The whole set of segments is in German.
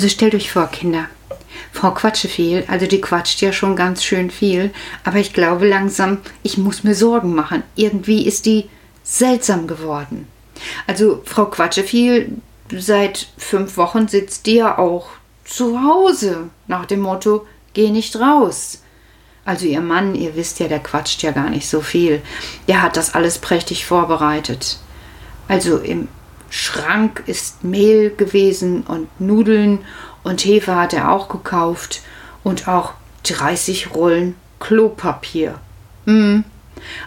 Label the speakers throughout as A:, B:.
A: Also stellt euch vor, Kinder. Frau Quatscheviel, also die quatscht ja schon ganz schön viel, aber ich glaube langsam, ich muss mir Sorgen machen. Irgendwie ist die seltsam geworden. Also Frau Quatscheviel, seit fünf Wochen sitzt die ja auch zu Hause, nach dem Motto, geh nicht raus. Also ihr Mann, ihr wisst ja, der quatscht ja gar nicht so viel. Der hat das alles prächtig vorbereitet. Also im Schrank ist Mehl gewesen und Nudeln und Hefe hat er auch gekauft und auch 30 Rollen Klopapier. Hm.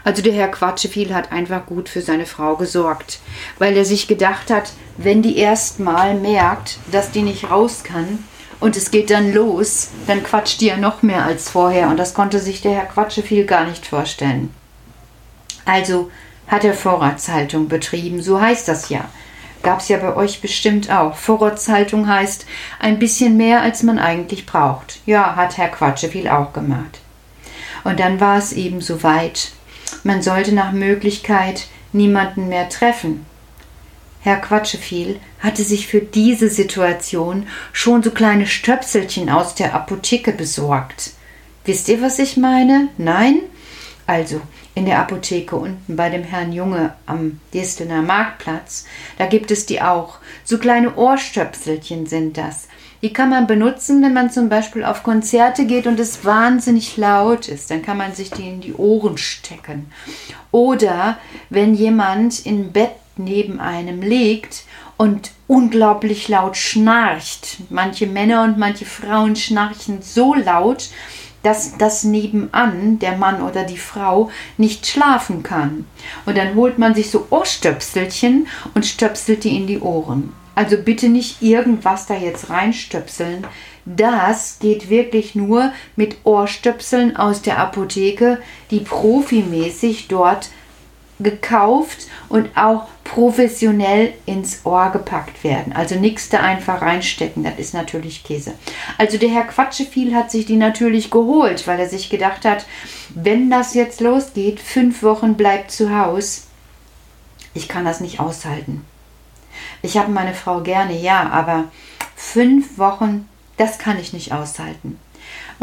A: Also der Herr Quatscheviel hat einfach gut für seine Frau gesorgt, weil er sich gedacht hat, wenn die erst mal merkt, dass die nicht raus kann und es geht dann los, dann quatscht die ja noch mehr als vorher und das konnte sich der Herr Quatscheviel gar nicht vorstellen. Also hat er Vorratshaltung betrieben, so heißt das ja. Gab es ja bei euch bestimmt auch. Vorratshaltung heißt ein bisschen mehr, als man eigentlich braucht. Ja, hat Herr Quatscheviel auch gemacht. Und dann war es eben so weit. Man sollte nach Möglichkeit niemanden mehr treffen. Herr Quatscheviel hatte sich für diese Situation schon so kleine Stöpselchen aus der Apotheke besorgt. Wisst ihr, was ich meine? Nein? Also, in der Apotheke unten bei dem Herrn Junge am Distelner Marktplatz. Da gibt es die auch. So kleine Ohrstöpselchen sind das. Die kann man benutzen, wenn man zum Beispiel auf Konzerte geht und es wahnsinnig laut ist. Dann kann man sich die in die Ohren stecken. Oder wenn jemand im Bett neben einem liegt und unglaublich laut schnarcht. Manche Männer und manche Frauen schnarchen so laut, dass das nebenan der Mann oder die Frau nicht schlafen kann. Und dann holt man sich so Ohrstöpselchen und stöpselt die in die Ohren. Also bitte nicht irgendwas da jetzt reinstöpseln. Das geht wirklich nur mit Ohrstöpseln aus der Apotheke, die profimäßig dort gekauft und auch professionell ins Ohr gepackt werden. Also nichts da einfach reinstecken, das ist natürlich Käse. Also der Herr Quatscheviel hat sich die natürlich geholt, weil er sich gedacht hat, wenn das jetzt losgeht, fünf Wochen bleibt zu Hause, ich kann das nicht aushalten. Ich habe meine Frau gerne, ja, aber fünf Wochen, das kann ich nicht aushalten.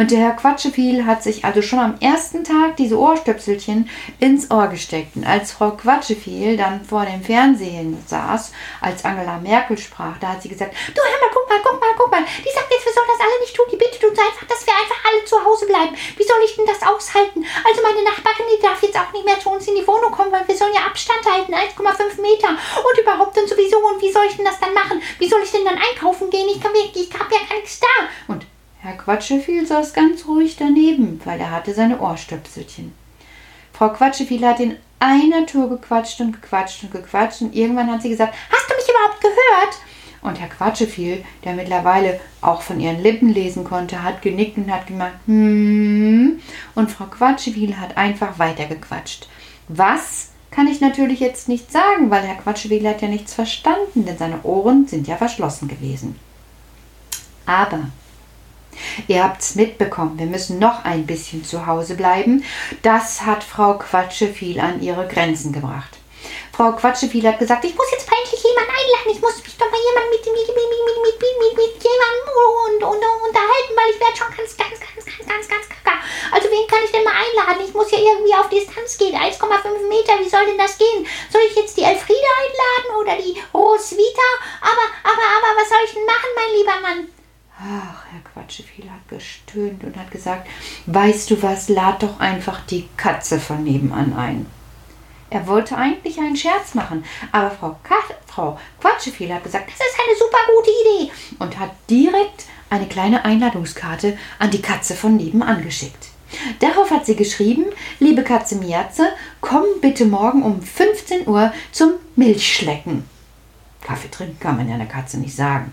A: Und der Herr Quatscheviel hat sich also schon am ersten Tag diese Ohrstöpselchen ins Ohr gesteckt. Und als Frau Quatscheviel dann vor dem Fernsehen saß, als Angela Merkel sprach, da hat sie gesagt, du hör mal, guck mal, guck mal, guck mal, die sagt jetzt, wir sollen das alle nicht tun, die bittet uns einfach, dass wir einfach alle zu Hause bleiben. Wie soll ich denn das aushalten? Also meine Nachbarin, die darf jetzt auch nicht mehr zu uns in die Wohnung kommen, weil wir sollen ja Abstand halten, 1,5 Meter. Und überhaupt dann sowieso, und wie soll ich denn das dann machen? Wie soll ich denn dann einkaufen gehen? Ich, kann, ich habe ja gar nichts da. Und Herr Quatscheviel saß ganz ruhig daneben, weil er hatte seine Ohrstöpselchen. Frau Quatscheviel hat in einer Tour gequatscht und gequatscht und gequatscht und irgendwann hat sie gesagt, hast du mich überhaupt gehört? Und Herr Quatscheviel, der mittlerweile auch von ihren Lippen lesen konnte, hat genickt und hat gemacht, hm. Und Frau Quatscheviel hat einfach weitergequatscht. Was kann ich natürlich jetzt nicht sagen, weil Herr Quatscheviel hat ja nichts verstanden, denn seine Ohren sind ja verschlossen gewesen. Aber Ihr habt's mitbekommen, wir müssen noch ein bisschen zu Hause bleiben. Das hat Frau Quatscheviel an ihre Grenzen gebracht. Frau Quatscheviel hat gesagt, ich muss jetzt mal endlich jemanden einladen. Ich muss mich doch mal jemand mit, mit, mit, mit, mit, mit, mit jemandem und, und, unterhalten, weil ich werde schon ganz, ganz, ganz, ganz, ganz, ganz kacke. Also wen kann ich denn mal einladen? Ich muss ja irgendwie auf Distanz gehen. 1,5 Meter, wie soll denn das gehen? Soll ich jetzt die Elfriede einladen oder die Roswitha? Aber, aber, aber, was soll ich denn machen, mein lieber Mann? Ach, Herr Quatscheviel hat gestöhnt und hat gesagt, weißt du was, lad doch einfach die Katze von nebenan ein. Er wollte eigentlich einen Scherz machen, aber Frau, Frau Quatscheviel hat gesagt, das ist eine super gute Idee und hat direkt eine kleine Einladungskarte an die Katze von nebenan geschickt. Darauf hat sie geschrieben, liebe Katze Miatze, komm bitte morgen um 15 Uhr zum Milchschlecken. Kaffee trinken kann man ja einer Katze nicht sagen.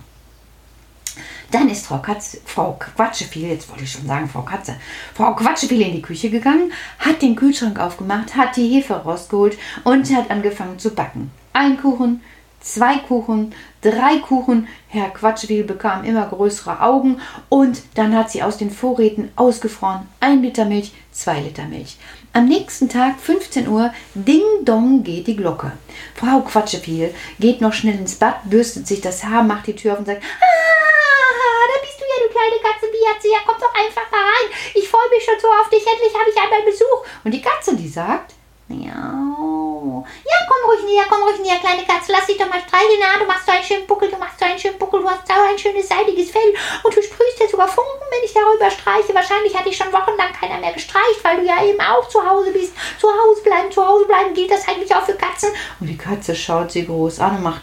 A: Dann ist Frau, Katze, Frau Quatscheviel, jetzt wollte ich schon sagen Frau Katze, Frau Quatscheviel in die Küche gegangen, hat den Kühlschrank aufgemacht, hat die Hefe rausgeholt und hat angefangen zu backen. Ein Kuchen, zwei Kuchen, drei Kuchen. Herr Quatschwil bekam immer größere Augen und dann hat sie aus den Vorräten ausgefroren ein Liter Milch, zwei Liter Milch. Am nächsten Tag, 15 Uhr, ding dong geht die Glocke. Frau Quatscheviel geht noch schnell ins Bad, bürstet sich das Haar, macht die Tür auf und sagt, ah, kleine Katze, sie? Ja, komm doch einfach rein. Ich freue mich schon so auf dich. Endlich habe ich einmal Besuch. Und die Katze, die sagt, Miau. Ja, komm ruhig näher, komm ruhig näher, kleine Katze. Lass dich doch mal streicheln. Ja, du machst so einen schönen Buckel, du machst so einen schönen Buckel. Du hast so ein schönes seidiges Fell. Und du sprühst jetzt sogar Funken, wenn ich darüber streiche. Wahrscheinlich hat dich schon wochenlang keiner mehr gestreicht, weil du ja eben auch zu Hause bist. Zu Hause bleiben, zu Hause bleiben. Gilt das eigentlich auch für Katzen? Und die Katze schaut sie groß an und macht.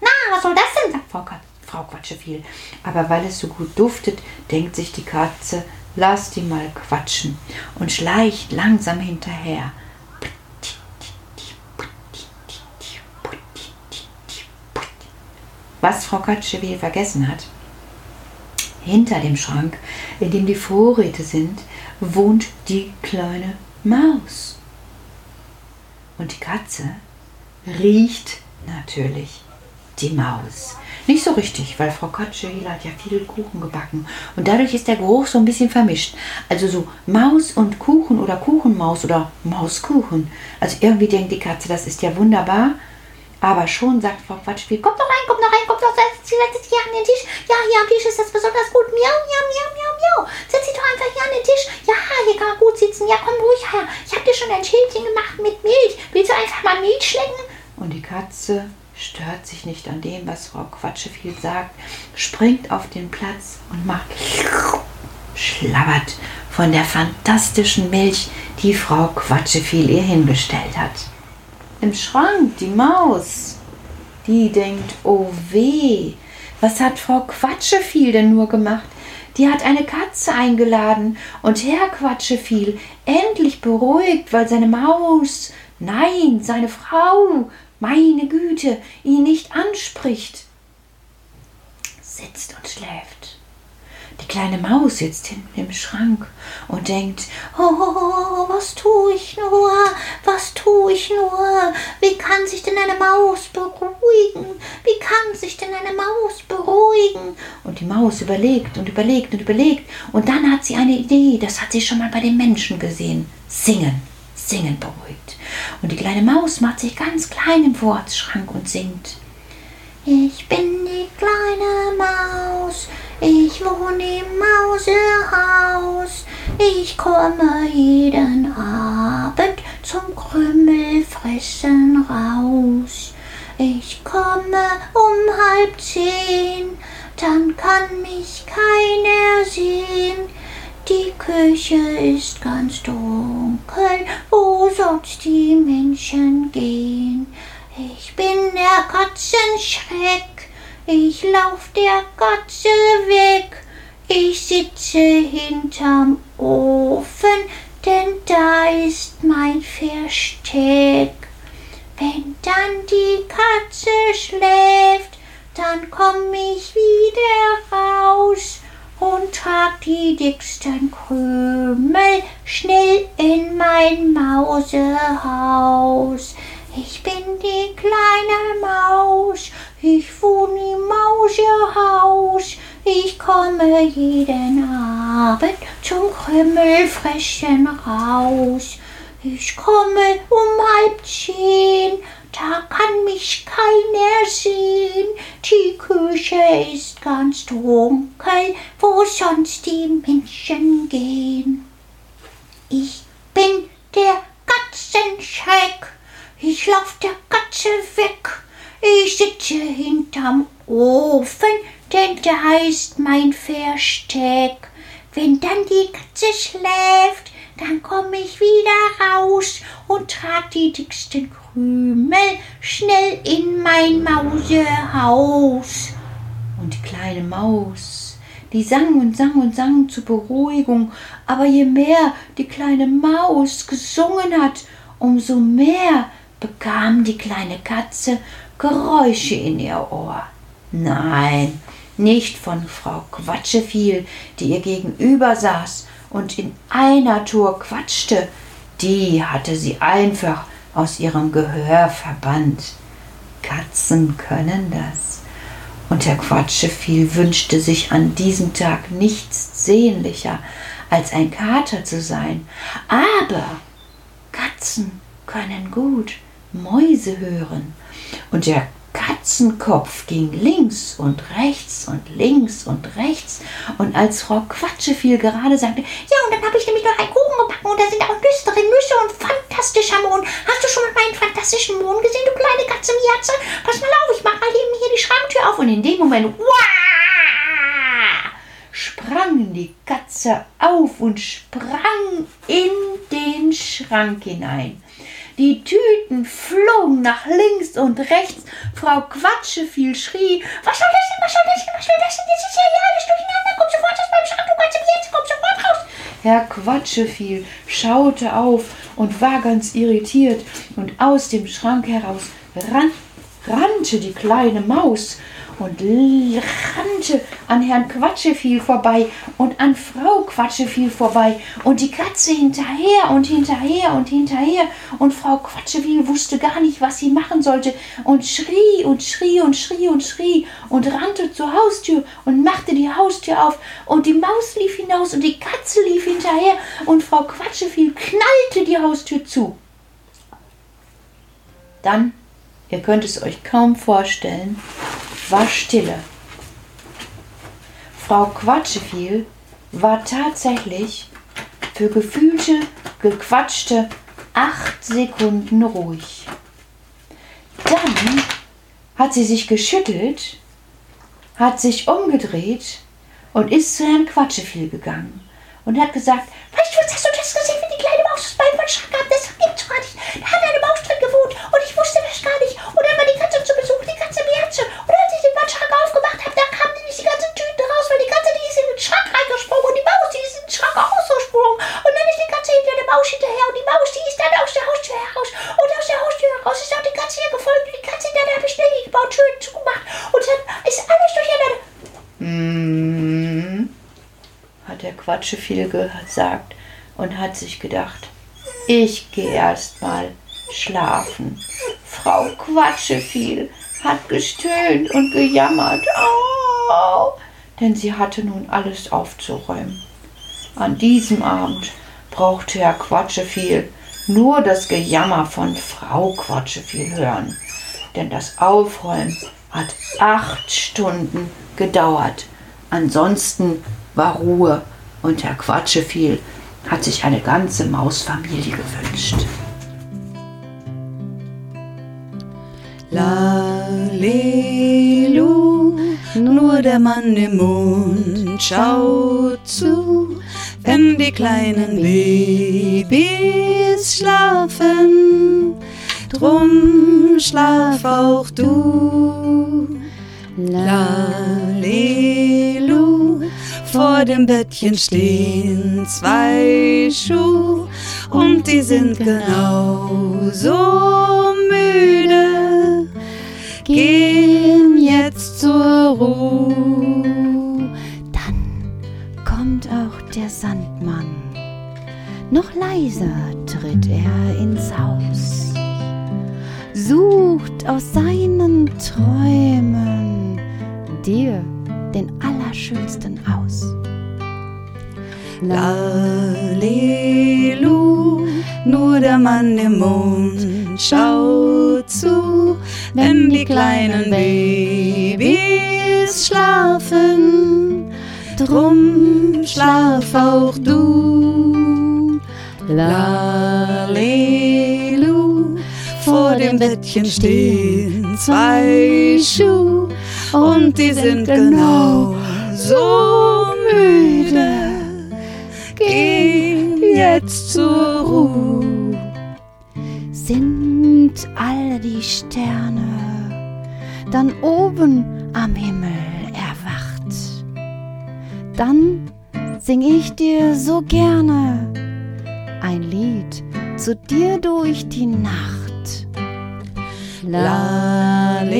A: Na, was soll das denn? sagt Frau, Katze, Frau Quatscheviel. Aber weil es so gut duftet, denkt sich die Katze, lass die mal quatschen und schleicht langsam hinterher. Was Frau Katschewiel vergessen hat, hinter dem Schrank, in dem die Vorräte sind, wohnt die kleine Maus. Und die Katze riecht natürlich die Maus. Nicht so richtig, weil Frau Kotschehila hat ja viel Kuchen gebacken und dadurch ist der Geruch so ein bisschen vermischt. Also so Maus und Kuchen oder Kuchenmaus oder Mauskuchen. Also irgendwie denkt die Katze, das ist ja wunderbar. Aber schon sagt Frau Quatschspiel, komm doch rein, komm doch rein, komm doch, setz dich hier an den Tisch. Ja, hier am Tisch ist das besonders gut. Miau, miau, miau, miau, miau. Setz dich doch einfach hier an den Tisch. Ja, hier kann man gut sitzen. Ja, komm ruhig her. Ich habe dir schon ein Schälchen gemacht mit Milch. Willst du einfach mal Milch schlecken? Und die Katze stört sich nicht an dem, was Frau Quatscheviel sagt, springt auf den Platz und macht schlabbert von der fantastischen Milch, die Frau Quatscheviel ihr hingestellt hat. Im Schrank die Maus, die denkt, oh weh, was hat Frau Quatscheviel denn nur gemacht? Die hat eine Katze eingeladen und Herr Quatscheviel endlich beruhigt, weil seine Maus, nein, seine Frau meine Güte, ihn nicht anspricht, sitzt und schläft. Die kleine Maus sitzt hinten im Schrank und denkt, oh, was tue ich nur, was tue ich nur, wie kann sich denn eine Maus beruhigen, wie kann sich denn eine Maus beruhigen? Und die Maus überlegt und überlegt und überlegt. Und dann hat sie eine Idee, das hat sie schon mal bei den Menschen gesehen, singen. Singen beruhigt. Und die kleine Maus macht sich ganz klein im Vorratsschrank und singt. Ich bin die kleine Maus, ich wohne im Mausehaus. Ich komme jeden Abend zum Krümmelfressen raus. Ich komme um halb zehn, dann kann mich keiner sehen. Die Küche ist ganz dunkel, wo sonst die Menschen gehen. Ich bin der Katzenschreck, ich lauf der Katze weg. Ich sitze hinterm Ofen, denn da ist mein Versteck. Wenn dann die Katze schläft, dann komm ich wieder raus und trag die dicksten Krümel schnell in mein Mausehaus. Ich bin die kleine Maus, ich wohne im Mausehaus. Ich komme jeden Abend zum Krümmelfressen raus. Ich komme um halb zehn da kann mich keiner sehen. Die Küche ist ganz dunkel, wo sonst die Menschen gehen. Ich bin der Katzenschreck, ich lauf der Katze weg. Ich sitze hinterm Ofen, denn da ist mein Versteck. Wenn dann die Katze schläft, dann komm ich wieder raus und trag die dicksten Krümel schnell in mein Mausehaus. Und die kleine Maus, die sang und sang und sang zur Beruhigung, aber je mehr die kleine Maus gesungen hat, umso mehr bekam die kleine Katze Geräusche in ihr Ohr. Nein, nicht von Frau Quatscheviel, die ihr gegenüber saß und in einer Tour quatschte, die hatte sie einfach aus ihrem Gehör verbannt. Katzen können das. Und Herr Quatscheviel wünschte sich an diesem Tag nichts sehnlicher, als ein Kater zu sein. Aber Katzen können gut Mäuse hören. Und der Katzenkopf ging links und rechts und links und rechts. Und als Frau Quatscheviel gerade sagte, ja, und dann habe ich nämlich noch einen Kuchen gebacken und da sind auch Nüsse drin, Nüsse und fantastischer Mond. Hast du schon mal meinen fantastischen Mond gesehen, du kleine Katze Miatze? Pass mal auf, ich mache mal eben hier die Schranktür auf. Und in dem Moment, wow, sprang die Katze auf und sprang in den Schrank hinein. Die Tüten flogen nach links und rechts. Frau Quatscheviel schrie, was soll das denn, was soll das denn, was soll das denn? Jetzt ist ja hier alles durcheinander. Komm sofort aus meinem Schrank, du Katze, jetzt komm sofort raus. Herr Quatscheviel schaute auf und war ganz irritiert. Und aus dem Schrank heraus ran, rannte die kleine Maus und rannte an Herrn Quatscheviel vorbei und an Frau Quatscheviel vorbei und die Katze hinterher und hinterher und hinterher und Frau Quatscheviel wusste gar nicht, was sie machen sollte und schrie und schrie und schrie und schrie und rannte zur Haustür und machte die Haustür auf und die Maus lief hinaus und die Katze lief hinterher und Frau Quatscheviel knallte die Haustür zu. Dann, ihr könnt es euch kaum vorstellen, war Stille. Frau Quatscheviel war tatsächlich für gefühlte, gequatschte acht Sekunden ruhig. Dann hat sie sich geschüttelt, hat sich umgedreht und ist zu Herrn Quatscheviel gegangen und hat gesagt, weißt du, was hast du das gesehen, wie die kleine Maus das Bein Schrank gehabt? Das gibt's gar nicht. Da hat eine Maus drin gewohnt und ich wusste das gar nicht. Und dann war die Katze zu Besuch, die Katze Bärze. Und als ich den Wandschrank aufgemacht habe, da kamen nämlich die ganzen Tüten raus, weil die Katze, die ist in den Schrank reingesprungen und die Maus, die ist in den Schrank auch rausgesprungen. Und dann ist die Katze hinter der Maus hinterher und die Maus, die ist dann aus der Haustür heraus. Und aus der Haustür heraus ist auch die Katze hier gefolgt und die Katze, dann habe ich schnell gebaut, schön zugemacht. Und dann ist alles durcheinander. Mm, Quatsche viel gesagt und hat sich gedacht, ich gehe erst mal schlafen. Frau Quatscheviel hat gestöhnt und gejammert, oh, denn sie hatte nun alles aufzuräumen. An diesem Abend brauchte Herr Quatscheviel nur das Gejammer von Frau Quatscheviel hören, denn das Aufräumen hat acht Stunden gedauert. Ansonsten war Ruhe und Herr Quatscheviel hat sich eine ganze Mausfamilie gewünscht.
B: Lalelu, nur der Mann im Mond schaut zu, wenn die kleinen Babys schlafen. Drum schlaf auch du. Lalelu, vor dem Bettchen stehen zwei Schuhe und die sind genauso müde. Gehen jetzt zur Ruhe.
C: Dann kommt auch der Sandmann. Noch leiser tritt er ins Haus, sucht aus seinen
B: Lalelu, nur der Mann im Mond schaut zu, wenn die kleinen Babys schlafen. Drum schlaf auch du. Lalelu, vor dem Bettchen stehen zwei Schuhe und die sind genau so müde. Geh jetzt zur Ruhe.
C: Sind all die Sterne dann oben am Himmel erwacht, dann sing ich dir so gerne ein Lied zu dir durch die Nacht.
B: Lalelu,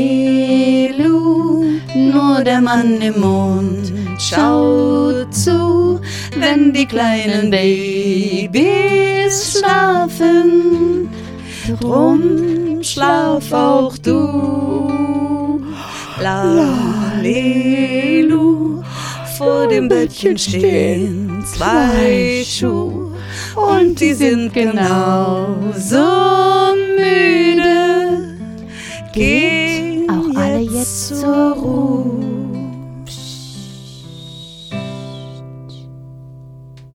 B: nur der Mann im Mond schaut zu, wenn die kleinen Babys schlafen. Drum schlaf auch du. Lalelu, vor dem Bettchen stehen zwei Schuhe und die sind genauso müde. Geh bis zur Ruhe.